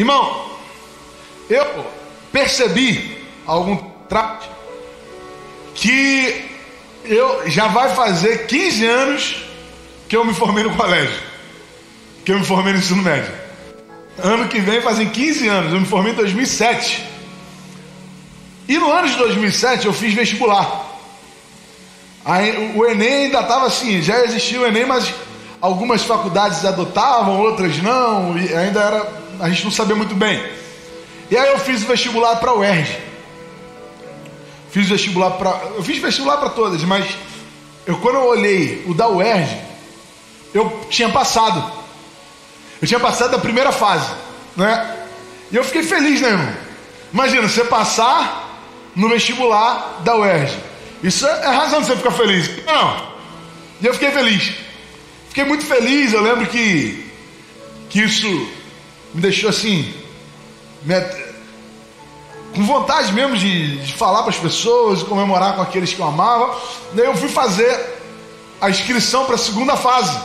Irmão, eu percebi algum trato que eu já vai fazer 15 anos que eu me formei no colégio, que eu me formei no ensino médio. Ano que vem fazem 15 anos, eu me formei em 2007. E no ano de 2007 eu fiz vestibular. Aí, o Enem ainda estava assim, já existia o Enem, mas algumas faculdades adotavam, outras não, e ainda era, a gente não sabia muito bem. E aí eu fiz o vestibular para o UERJ. Fiz vestibular para, eu fiz vestibular para todas, mas eu quando eu olhei o da UERJ, eu tinha passado. Eu tinha passado da primeira fase, né? E eu fiquei feliz, né, irmão? Imagina, você passar no vestibular da UERJ. Isso é, é razão de você ficar feliz. Não. E eu fiquei feliz. Fiquei muito feliz, eu lembro que, que isso me deixou assim, me, com vontade mesmo de, de falar para as pessoas, comemorar com aqueles que eu amava. Daí eu fui fazer a inscrição para a segunda fase.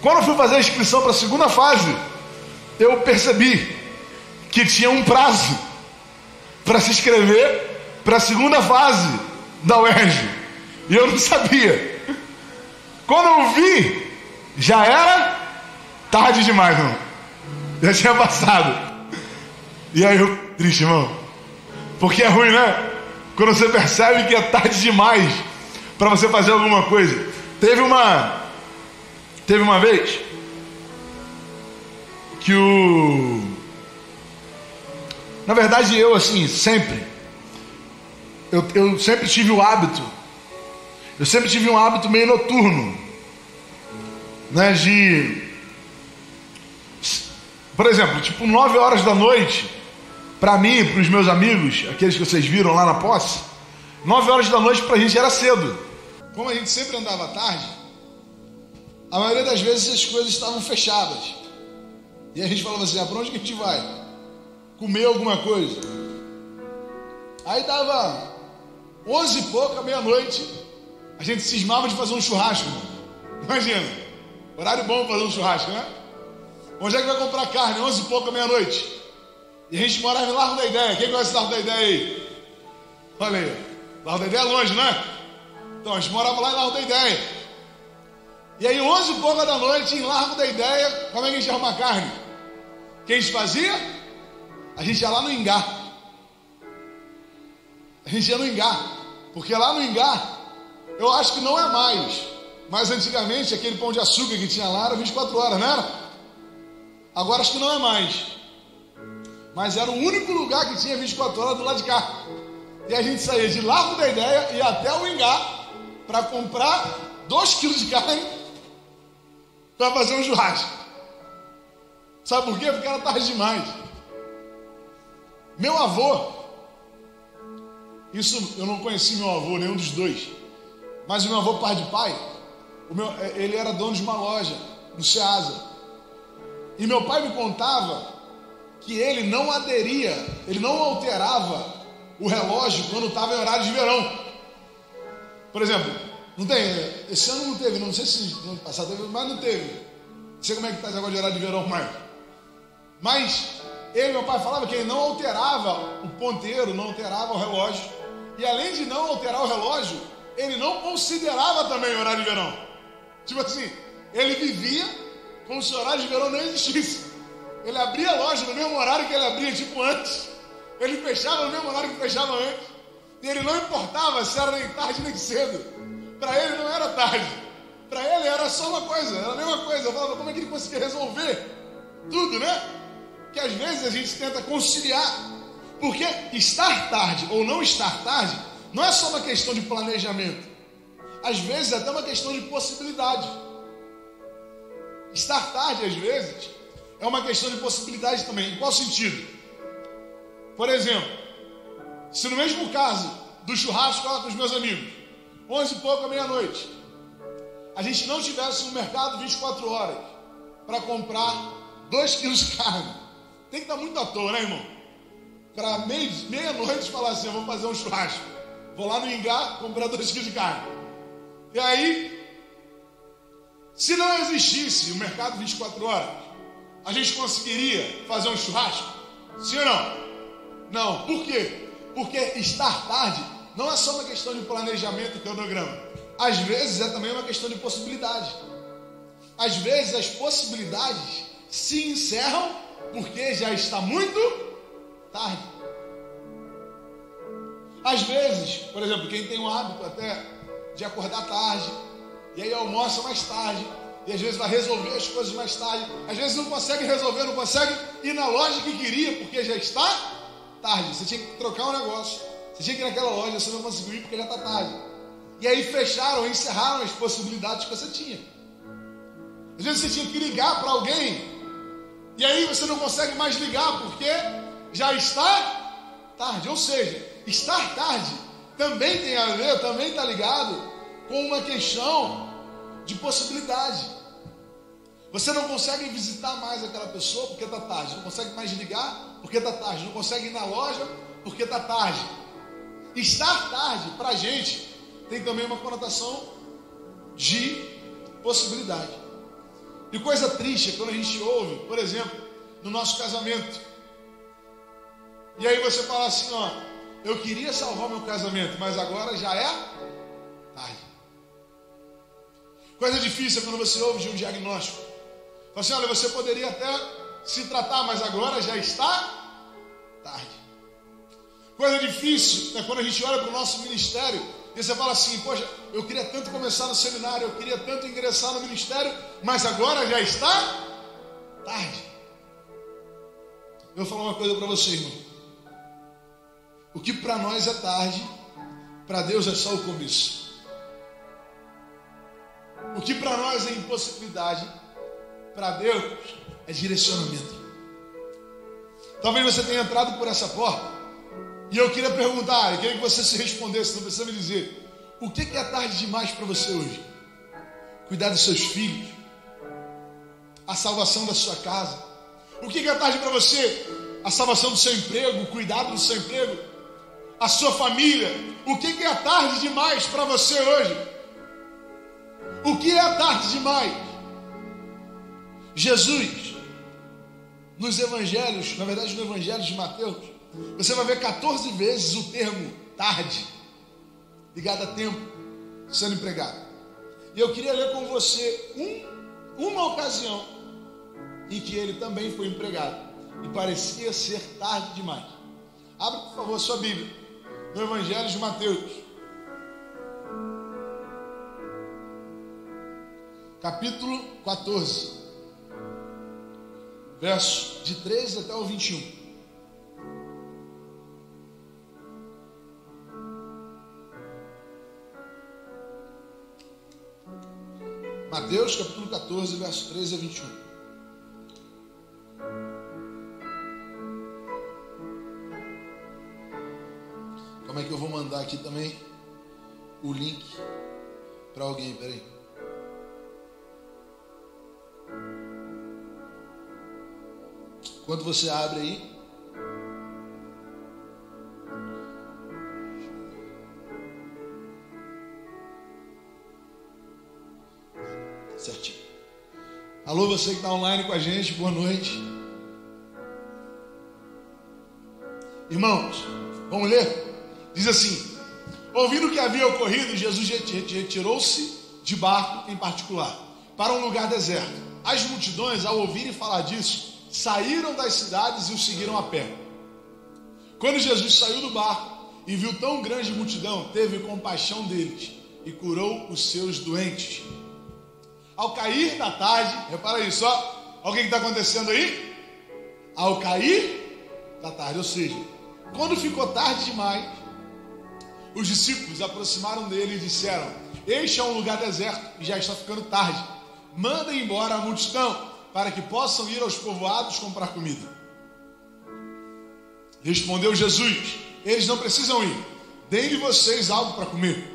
Quando eu fui fazer a inscrição para a segunda fase, eu percebi que tinha um prazo para se inscrever para a segunda fase da UERJ. E eu não sabia. Quando eu vi, já era tarde demais, não. Já tinha passado. E aí eu, triste, irmão. Porque é ruim, né? Quando você percebe que é tarde demais para você fazer alguma coisa. Teve uma teve uma vez que o na verdade eu assim, sempre eu, eu sempre tive o hábito eu sempre tive um hábito meio noturno, né? De, por exemplo, tipo 9 horas da noite, para mim, para os meus amigos, aqueles que vocês viram lá na posse, 9 horas da noite para a gente era cedo. Como a gente sempre andava tarde, a maioria das vezes as coisas estavam fechadas. E a gente falava assim: ah, para onde que a gente vai? Comer alguma coisa. Aí dava 11 e pouca, meia-noite, a gente cismava de fazer um churrasco. Imagina, horário bom para fazer um churrasco, né? Onde é que vai comprar carne? 11 e pouca, meia-noite. E a gente morava em Largo da Ideia. Quem conhece Largo da Ideia aí? Olha aí. Largo da Ideia é longe, né? Então, a gente morava lá em Largo da Ideia. E aí, 11 e pouca da noite, em Largo da Ideia, como é que a gente arruma carne? O que a gente fazia? A gente ia lá no Ingá. A gente ia no Ingá. Porque lá no Ingá eu acho que não é mais. Mas antigamente aquele pão de açúcar que tinha lá era 24 horas, não era? Agora acho que não é mais. Mas era o único lugar que tinha 24 horas do lado de cá. E a gente saía de Largo da Ideia e até o Ingá para comprar 2 quilos de carne para fazer um churrasco. Sabe por quê? Porque era tarde demais. Meu avô, isso eu não conheci meu avô, nenhum dos dois. Mas o meu avô, pai de pai, meu, é, ele era dono de uma loja no Ceasa. E meu pai me contava que ele não aderia, ele não alterava o relógio quando estava em horário de verão. Por exemplo, não tem, esse ano não teve, não sei se no ano passado teve, mas não teve. Não sei como é que está negócio de horário de verão mais. Mas ele, meu pai, falava que ele não alterava o ponteiro, não alterava o relógio. E além de não alterar o relógio, ele não considerava também o horário de verão. Tipo assim, ele vivia como se horário de verão não existisse. Ele abria a loja no mesmo horário que ele abria, tipo antes. Ele fechava no mesmo horário que fechava antes. E ele não importava se era nem tarde nem cedo. Para ele não era tarde. Para ele era só uma coisa, era a mesma coisa. Eu falava, como é que ele conseguia resolver tudo, né? Que às vezes a gente tenta conciliar. Porque estar tarde ou não estar tarde não é só uma questão de planejamento. Às vezes é até uma questão de possibilidade. Estar tarde, às vezes, é uma questão de possibilidade também. Em qual sentido? Por exemplo, se no mesmo caso do churrasco lá com os meus amigos, 11 e pouco, meia-noite, a gente não tivesse um mercado 24 horas para comprar 2 quilos de carne, tem que estar muito à toa, né, irmão? Para meia-noite falar assim: vou fazer um churrasco. Vou lá no Ingá comprar dois quilos de carne. E aí, se não existisse o mercado 24 horas, a gente conseguiria fazer um churrasco? Sim ou não? Não. Por quê? Porque estar tarde não é só uma questão de planejamento e cronograma. Às vezes é também uma questão de possibilidade. Às vezes as possibilidades se encerram porque já está muito tarde. Às vezes, por exemplo, quem tem o hábito até de acordar tarde, e aí almoça mais tarde, e às vezes vai resolver as coisas mais tarde, às vezes não consegue resolver, não consegue ir na loja que queria, porque já está tarde. Você tinha que trocar um negócio, você tinha que ir naquela loja, você não conseguiu ir porque já está tarde. E aí fecharam, encerraram as possibilidades que você tinha. Às vezes você tinha que ligar para alguém, e aí você não consegue mais ligar porque já está tarde. Ou seja, estar tarde também tem a ver, também está ligado com uma questão de possibilidade. Você não consegue visitar mais aquela pessoa porque está tarde, não consegue mais ligar porque está tarde, não consegue ir na loja porque está tarde. Estar tarde, para a gente, tem também uma conotação de possibilidade. E coisa triste é quando a gente ouve, por exemplo, no nosso casamento. E aí você fala assim, ó, eu queria salvar meu casamento, mas agora já é Coisa difícil é quando você ouve de um diagnóstico. Fala assim, olha, você poderia até se tratar, mas agora já está tarde. Coisa difícil é quando a gente olha para o nosso ministério e você fala assim, poxa, eu queria tanto começar no seminário, eu queria tanto ingressar no ministério, mas agora já está tarde. Eu vou falar uma coisa para você, irmão. O que para nós é tarde, para Deus é só o começo. O que para nós é impossibilidade, para Deus é direcionamento. Talvez você tenha entrado por essa porta e eu queria perguntar, eu queria que você se respondesse, não precisa me dizer, o que é tarde demais para você hoje? Cuidar dos seus filhos, a salvação da sua casa. O que é tarde para você? A salvação do seu emprego, o cuidado do seu emprego, a sua família. O que é tarde demais para você hoje? O que é tarde demais? Jesus, nos evangelhos, na verdade no evangelho de Mateus, você vai ver 14 vezes o termo tarde, ligado a tempo, sendo empregado. E eu queria ler com você um, uma ocasião em que ele também foi empregado e parecia ser tarde demais. Abra, por favor, sua Bíblia, no Evangelho de Mateus, capítulo 14, verso de 13 até o 21. Mateus capítulo 14, verso 13 a 21. Como é que eu vou mandar aqui também o link para alguém? Peraí. Quando você abre aí, certinho. Alô, você que está online com a gente, boa noite. Irmãos, vamos ler? Diz assim: Ouvindo o que havia ocorrido, Jesus retirou-se de barco em particular para um lugar deserto. As multidões, ao ouvirem falar disso, saíram das cidades e o seguiram a pé. Quando Jesus saiu do barco e viu tão grande multidão, teve compaixão deles e curou os seus doentes. Ao cair da tarde, repara aí só, olha o que está acontecendo aí? Ao cair da tarde, ou seja, quando ficou tarde demais, os discípulos aproximaram dele e disseram: Este é um lugar deserto e já está ficando tarde. Mandem embora a multidão para que possam ir aos povoados comprar comida. Respondeu Jesus: Eles não precisam ir, deem-lhe vocês algo para comer.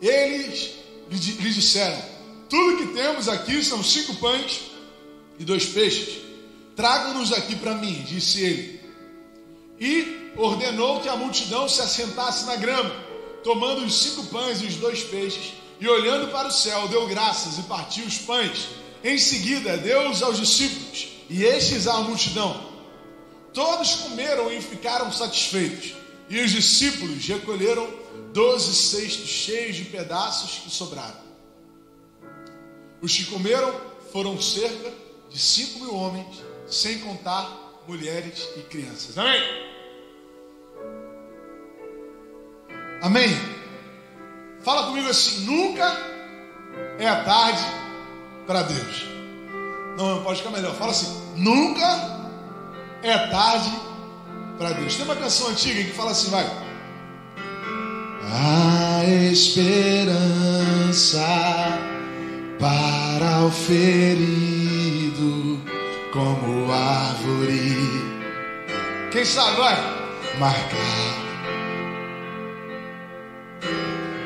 Eles lhe disseram: tudo que temos aqui são cinco pães e dois peixes. Tragam-nos aqui para mim, disse ele. E ordenou que a multidão se assentasse na grama, tomando os cinco pães e os dois peixes, e olhando para o céu, deu graças e partiu os pães, em seguida Deus aos discípulos e estes à multidão. Todos comeram e ficaram satisfeitos. E os discípulos recolheram doze cestos cheios de pedaços que sobraram. Os que comeram foram cerca de cinco mil homens, sem contar mulheres e crianças. Amém? Amém? Fala comigo assim: nunca é tarde para Deus. Não, pode ficar melhor. Fala assim: nunca é tarde para Deus. Tem uma canção antiga que fala assim, vai. A esperança para o ferido como árvore. Quem sabe, vai? Marcar.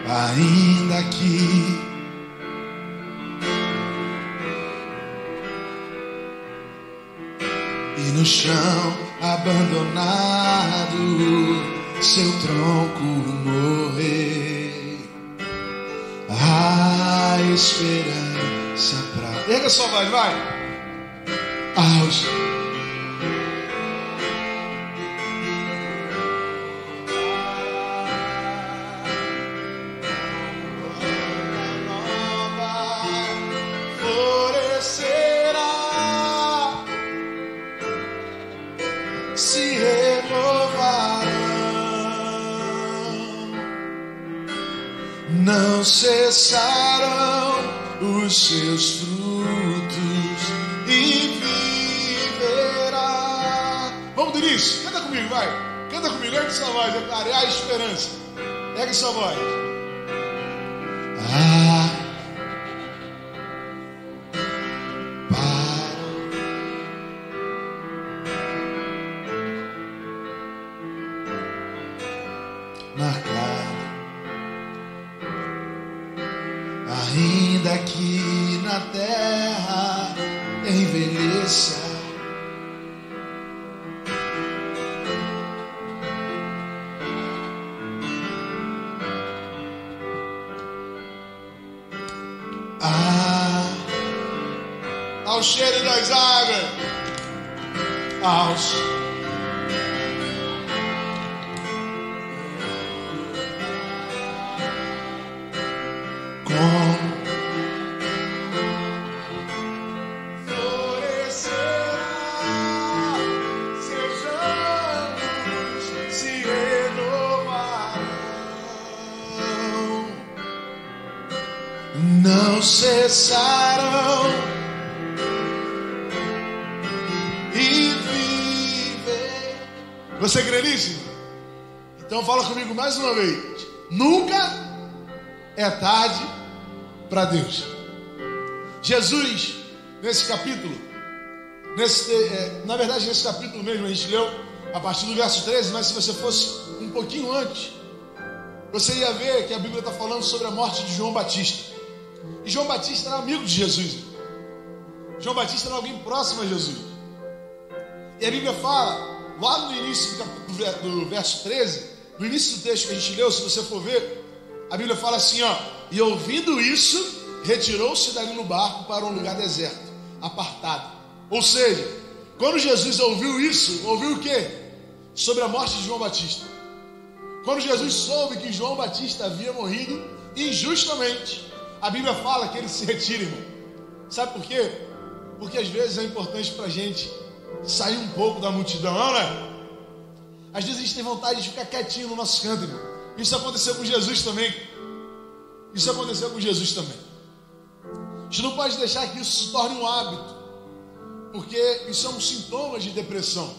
Ainda que no chão abandonado, seu tronco morrer. A esperança pra. Erga só, vai, vai. Aos não cessarão os seus frutos e viverá. Vamos, Denise, canta comigo, vai. Canta comigo, ergue sua voz, declare a esperança. Ergue sua voz. Ah. I'll shed it like Zion. I'll. Então fala comigo mais uma vez. Nunca é tarde para Deus. Jesus, nesse capítulo, nesse, é, na verdade, nesse capítulo mesmo, a gente leu a partir do verso 13, mas se você fosse um pouquinho antes, você ia ver que a Bíblia está falando sobre a morte de João Batista. E João Batista era amigo de Jesus. João Batista era alguém próximo a Jesus. E a Bíblia fala lá no início do verso 13, no início do texto que a gente leu, se você for ver, a Bíblia fala assim: ó, e ouvindo isso, retirou-se dali no barco para um lugar deserto, apartado. Ou seja, quando Jesus ouviu isso, ouviu o que? Sobre a morte de João Batista. Quando Jesus soube que João Batista havia morrido injustamente, a Bíblia fala que ele se retira, irmão. Sabe por quê? Porque às vezes é importante para a gente sair um pouco da multidão, não é? Às vezes a gente tem vontade de ficar quietinho no nosso canto, irmão. Isso aconteceu com Jesus também. Isso aconteceu com Jesus também. A gente não pode deixar que isso se torne um hábito, porque isso é um sintoma de depressão.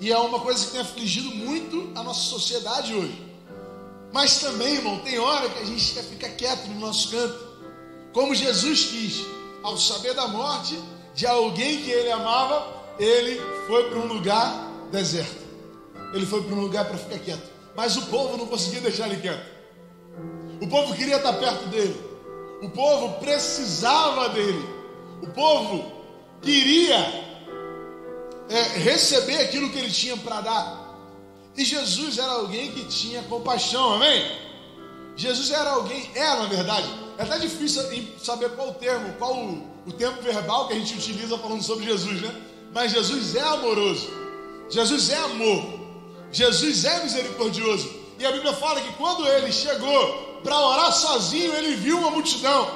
E é uma coisa que tem afligido muito a nossa sociedade hoje. Mas também, irmão, tem hora que a gente quer ficar quieto no nosso canto, como Jesus quis, ao saber da morte de alguém que ele amava, ele foi para um lugar deserto. Ele foi para um lugar para ficar quieto. Mas o povo não conseguia deixar ele quieto. O povo queria estar perto dele. O povo precisava dele. O povo queria é, receber aquilo que ele tinha para dar. E Jesus era alguém que tinha compaixão, amém? Jesus era alguém, é na verdade, é até difícil saber qual o termo, qual o o tempo verbal que a gente utiliza falando sobre Jesus, né? Mas Jesus é amoroso. Jesus é amor. Jesus é misericordioso. E a Bíblia fala que quando ele chegou para orar sozinho, ele viu uma multidão.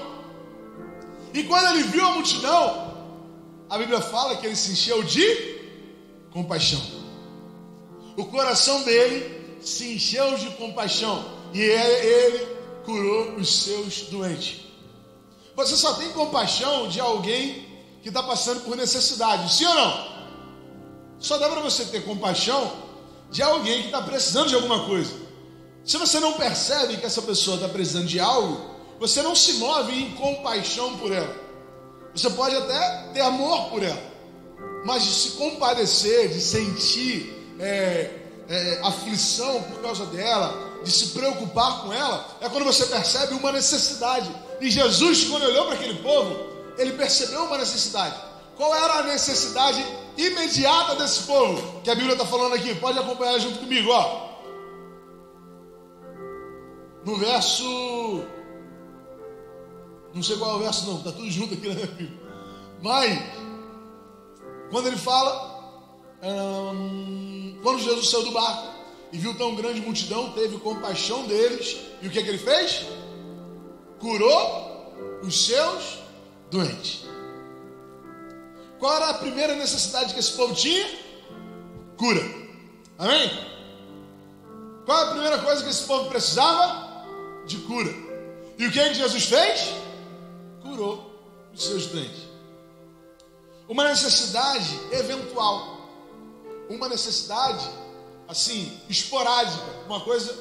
E quando ele viu a multidão, a Bíblia fala que ele se encheu de compaixão. O coração dele se encheu de compaixão e ele curou os seus doentes. Você só tem compaixão de alguém que está passando por necessidade, sim ou não? Só dá para você ter compaixão de alguém que está precisando de alguma coisa. Se você não percebe que essa pessoa está precisando de algo, você não se move em compaixão por ela. Você pode até ter amor por ela, mas de se compadecer, de sentir é, é, aflição por causa dela, de se preocupar com ela, é quando você percebe uma necessidade. E Jesus, quando olhou para aquele povo, ele percebeu uma necessidade. Qual era a necessidade imediata desse povo? Que a Bíblia está falando aqui, pode acompanhar junto comigo, ó. No verso não sei qual é o verso, não, está tudo junto aqui na minha Bíblia. Mas, quando ele fala, hum, quando Jesus saiu do barco e viu tão grande multidão, teve compaixão deles, e o que, é que ele fez? Curou os seus doentes. Qual era a primeira necessidade que esse povo tinha? Cura. Amém? Qual é a primeira coisa que esse povo precisava? De cura. E o que, é que Jesus fez? curou os seus doentes. Uma necessidade eventual, uma necessidade assim, esporádica, uma coisa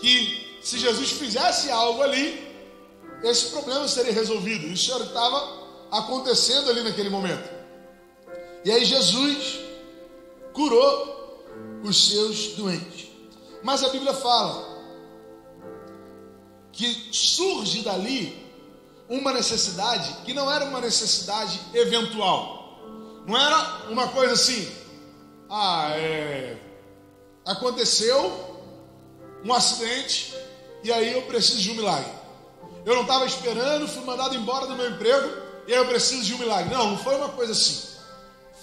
que se Jesus fizesse algo ali, esse problema seria resolvido. Isso era o que estava acontecendo ali naquele momento. E aí Jesus curou os seus doentes. Mas a Bíblia fala que surge dali uma necessidade que não era uma necessidade eventual. Não era uma coisa assim, ah, é, aconteceu um acidente e aí eu preciso de um milagre. Eu não estava esperando, fui mandado embora do meu emprego e aí eu preciso de um milagre. Não, não foi uma coisa assim.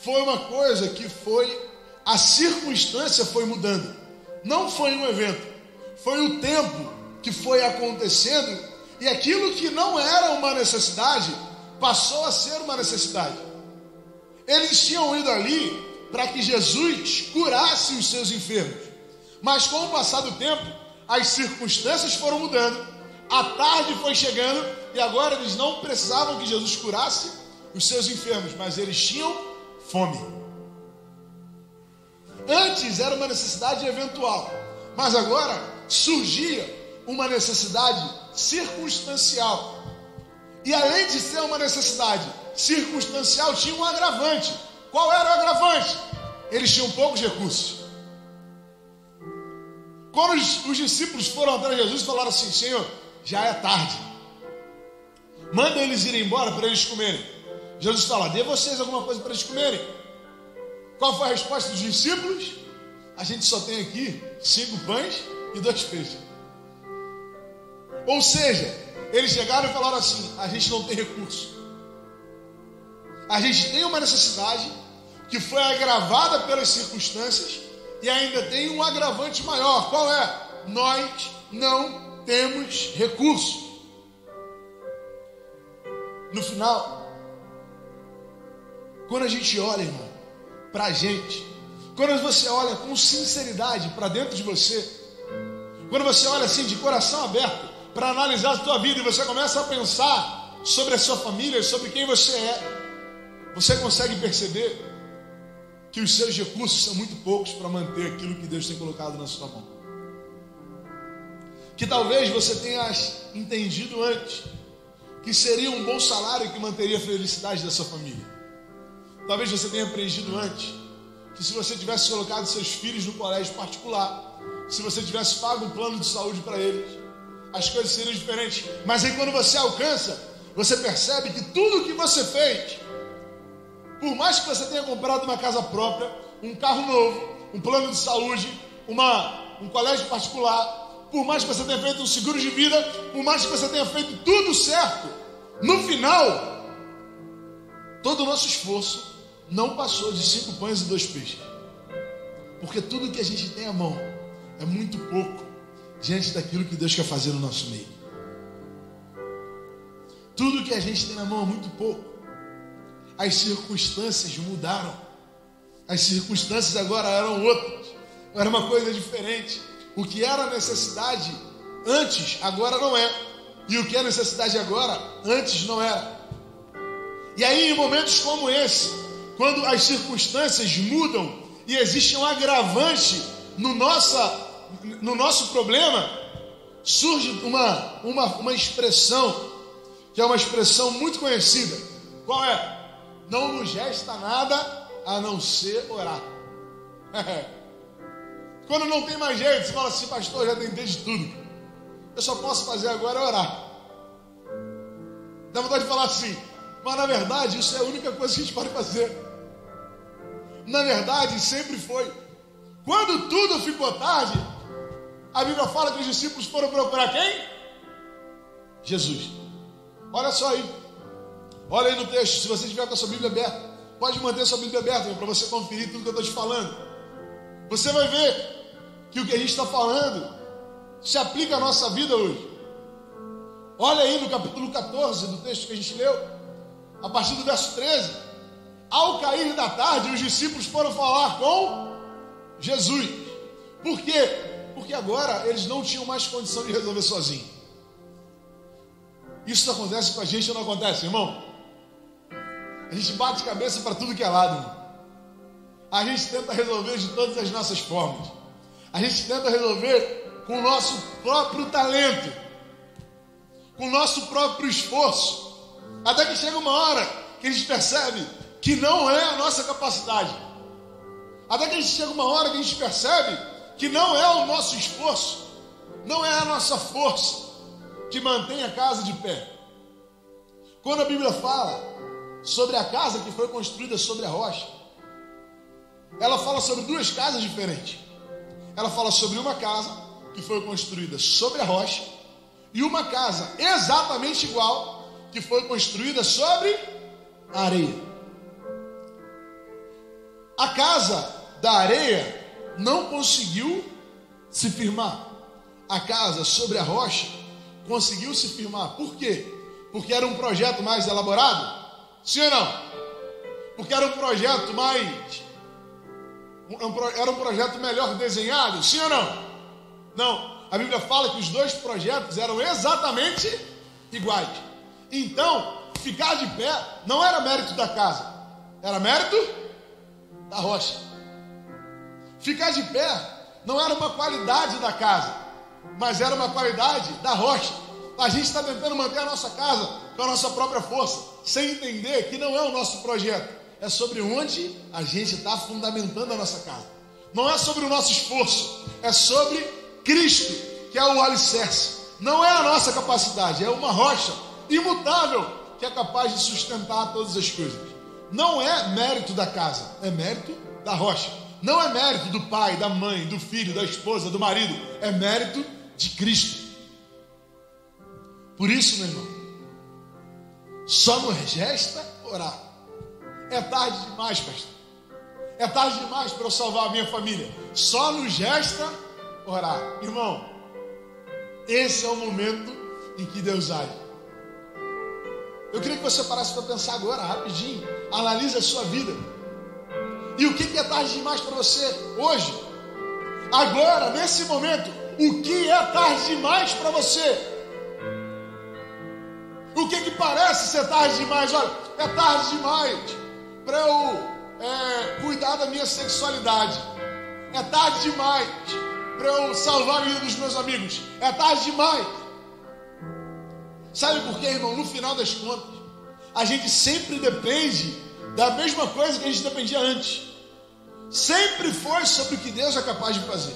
Foi uma coisa que foi, a circunstância foi mudando. Não foi um evento, foi o tempo que foi acontecendo e aquilo que não era uma necessidade passou a ser uma necessidade. Eles tinham ido ali para que Jesus curasse os seus enfermos. Mas com o passar do tempo, as circunstâncias foram mudando, a tarde foi chegando e agora eles não precisavam que Jesus curasse os seus enfermos, mas eles tinham fome. Antes era uma necessidade eventual, mas agora surgia uma necessidade circunstancial. E além de ser uma necessidade circunstancial, tinha um agravante. Qual era o agravante? Eles tinham poucos recursos. Quando os, os discípulos foram de Jesus, falaram assim: Senhor, já é tarde. Manda eles irem embora para eles comerem. Jesus fala: Dê vocês alguma coisa para eles comerem. Qual foi a resposta dos discípulos? A gente só tem aqui cinco pães e dois peixes. Ou seja, eles chegaram e falaram assim: a gente não tem recurso. A gente tem uma necessidade que foi agravada pelas circunstâncias e ainda tem um agravante maior. Qual é? Nós não temos recurso. No final, quando a gente olha, irmão, para a gente, quando você olha com sinceridade para dentro de você, quando você olha assim de coração aberto, para analisar a tua vida e você começa a pensar sobre a sua família, sobre quem você é, você consegue perceber que os seus recursos são muito poucos para manter aquilo que Deus tem colocado na sua mão. Que talvez você tenha entendido antes que seria um bom salário que manteria a felicidade da sua família. Talvez você tenha aprendido antes que se você tivesse colocado seus filhos no colégio particular, se você tivesse pago um plano de saúde para eles, as coisas seriam diferentes. Mas aí quando você alcança, você percebe que tudo que você fez, por mais que você tenha comprado uma casa própria, um carro novo, um plano de saúde, uma, um colégio particular, por mais que você tenha feito um seguro de vida, por mais que você tenha feito tudo certo, no final, todo o nosso esforço não passou de cinco pães e dois peixes. Porque tudo que a gente tem à mão é muito pouco diante daquilo que Deus quer fazer no nosso meio. Tudo que a gente tem na mão é muito pouco. As circunstâncias mudaram. As circunstâncias agora eram outras. Era uma coisa diferente. O que era necessidade antes, agora não é. E o que é necessidade agora, antes não era. E aí, em momentos como esse, quando as circunstâncias mudam e existe um agravante no, nossa, no nosso problema, surge uma, uma, uma expressão, que é uma expressão muito conhecida. Qual é? Não nos resta nada a não ser orar. Quando não tem mais jeito, você fala assim, pastor, já tentei de tudo. Eu só posso fazer agora é orar. Dá vontade de falar assim, mas na verdade isso é a única coisa que a gente pode fazer. Na verdade, sempre foi. Quando tudo ficou tarde, a Bíblia fala que os discípulos foram procurar quem? Jesus. Olha só aí. Olha aí no texto, se você estiver com a sua Bíblia aberta, pode manter sua Bíblia aberta para você conferir tudo que eu estou te falando. Você vai ver que o que a gente está falando se aplica à nossa vida hoje. Olha aí no capítulo 14 do texto que a gente leu, a partir do verso 13. Ao cair da tarde, os discípulos foram falar com Jesus. Por quê? Porque agora eles não tinham mais condição de resolver sozinhos. Isso acontece com a gente ou não acontece, irmão? A gente bate cabeça para tudo que é lado. Irmão. A gente tenta resolver de todas as nossas formas. A gente tenta resolver com o nosso próprio talento, com o nosso próprio esforço. Até que chega uma hora que a gente percebe que não é a nossa capacidade. Até que a gente chega uma hora que a gente percebe que não é o nosso esforço, não é a nossa força que mantém a casa de pé. Quando a Bíblia fala sobre a casa que foi construída sobre a rocha, ela fala sobre duas casas diferentes. Ela fala sobre uma casa que foi construída sobre a rocha e uma casa exatamente igual que foi construída sobre areia. A casa da areia não conseguiu se firmar. A casa sobre a rocha conseguiu se firmar. Por quê? Porque era um projeto mais elaborado? Sim ou não? Porque era um projeto mais era um projeto melhor desenhado? Sim ou não? Não. A Bíblia fala que os dois projetos eram exatamente iguais. Então, ficar de pé não era mérito da casa, era mérito da rocha. Ficar de pé não era uma qualidade da casa, mas era uma qualidade da rocha. A gente está tentando manter a nossa casa com a nossa própria força, sem entender que não é o nosso projeto, é sobre onde a gente está fundamentando a nossa casa. Não é sobre o nosso esforço, é sobre Cristo, que é o alicerce. Não é a nossa capacidade, é uma rocha imutável que é capaz de sustentar todas as coisas. Não é mérito da casa, é mérito da rocha. Não é mérito do pai, da mãe, do filho, da esposa, do marido, é mérito de Cristo. Por isso, meu irmão, só nos resta orar. É tarde demais, pastor. É tarde demais para eu salvar a minha família. Só nos resta orar. Irmão, esse é o momento em que Deus age. Eu queria que você parasse para pensar agora, rapidinho. Analise a sua vida. E o que é tarde demais para você hoje? Agora, nesse momento, o que é tarde demais para você? O que, que parece ser tarde demais? Olha, é tarde demais para eu é, cuidar da minha sexualidade. É tarde demais para eu salvar a vida dos meus amigos. É tarde demais. Sabe por quê, irmão? No final das contas, a gente sempre depende da mesma coisa que a gente dependia antes. Sempre foi sobre o que Deus é capaz de fazer.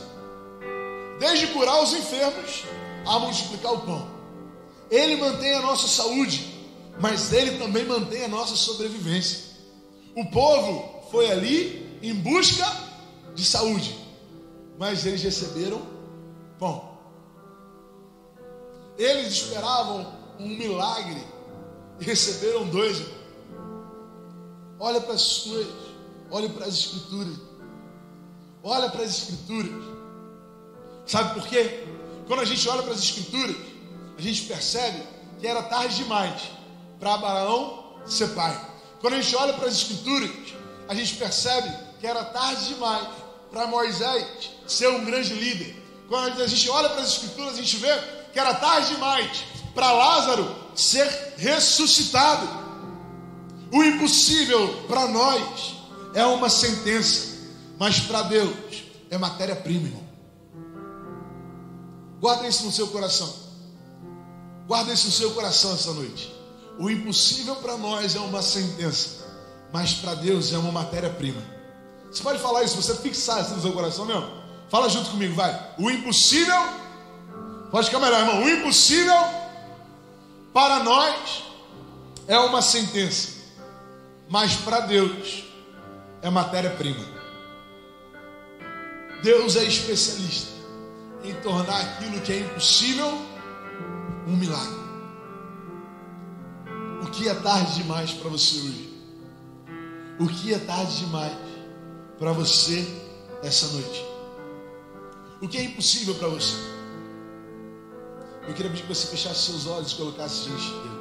Desde curar os enfermos a multiplicar o pão. Ele mantém a nossa saúde, mas ele também mantém a nossa sobrevivência. O povo foi ali em busca de saúde, mas eles receberam pão. Eles esperavam um milagre e receberam dois. Olha para as suas, olhe para as escrituras. Olha para as escrituras. Sabe por quê? Quando a gente olha para as escrituras, a gente percebe que era tarde demais para Abraão ser pai. Quando a gente olha para as escrituras, a gente percebe que era tarde demais para Moisés ser um grande líder. Quando a gente olha para as escrituras, a gente vê que era tarde demais para Lázaro ser ressuscitado. O impossível para nós é uma sentença, mas para Deus é matéria-prima, irmão. Guarda isso no seu coração. Guarda isso no seu coração essa noite. O impossível para nós é uma sentença, mas para Deus é uma matéria-prima. Você pode falar isso, você fixar isso no seu coração mesmo? Fala junto comigo, vai. O impossível, pode ficar melhor, irmão. O impossível para nós é uma sentença, mas para Deus é matéria-prima. Deus é especialista em tornar aquilo que é impossível um milagre. O que é tarde demais para você hoje? O que é tarde demais para você essa noite? O que é impossível para você? Eu queria pedir que você fechasse seus olhos e colocasse diante dele.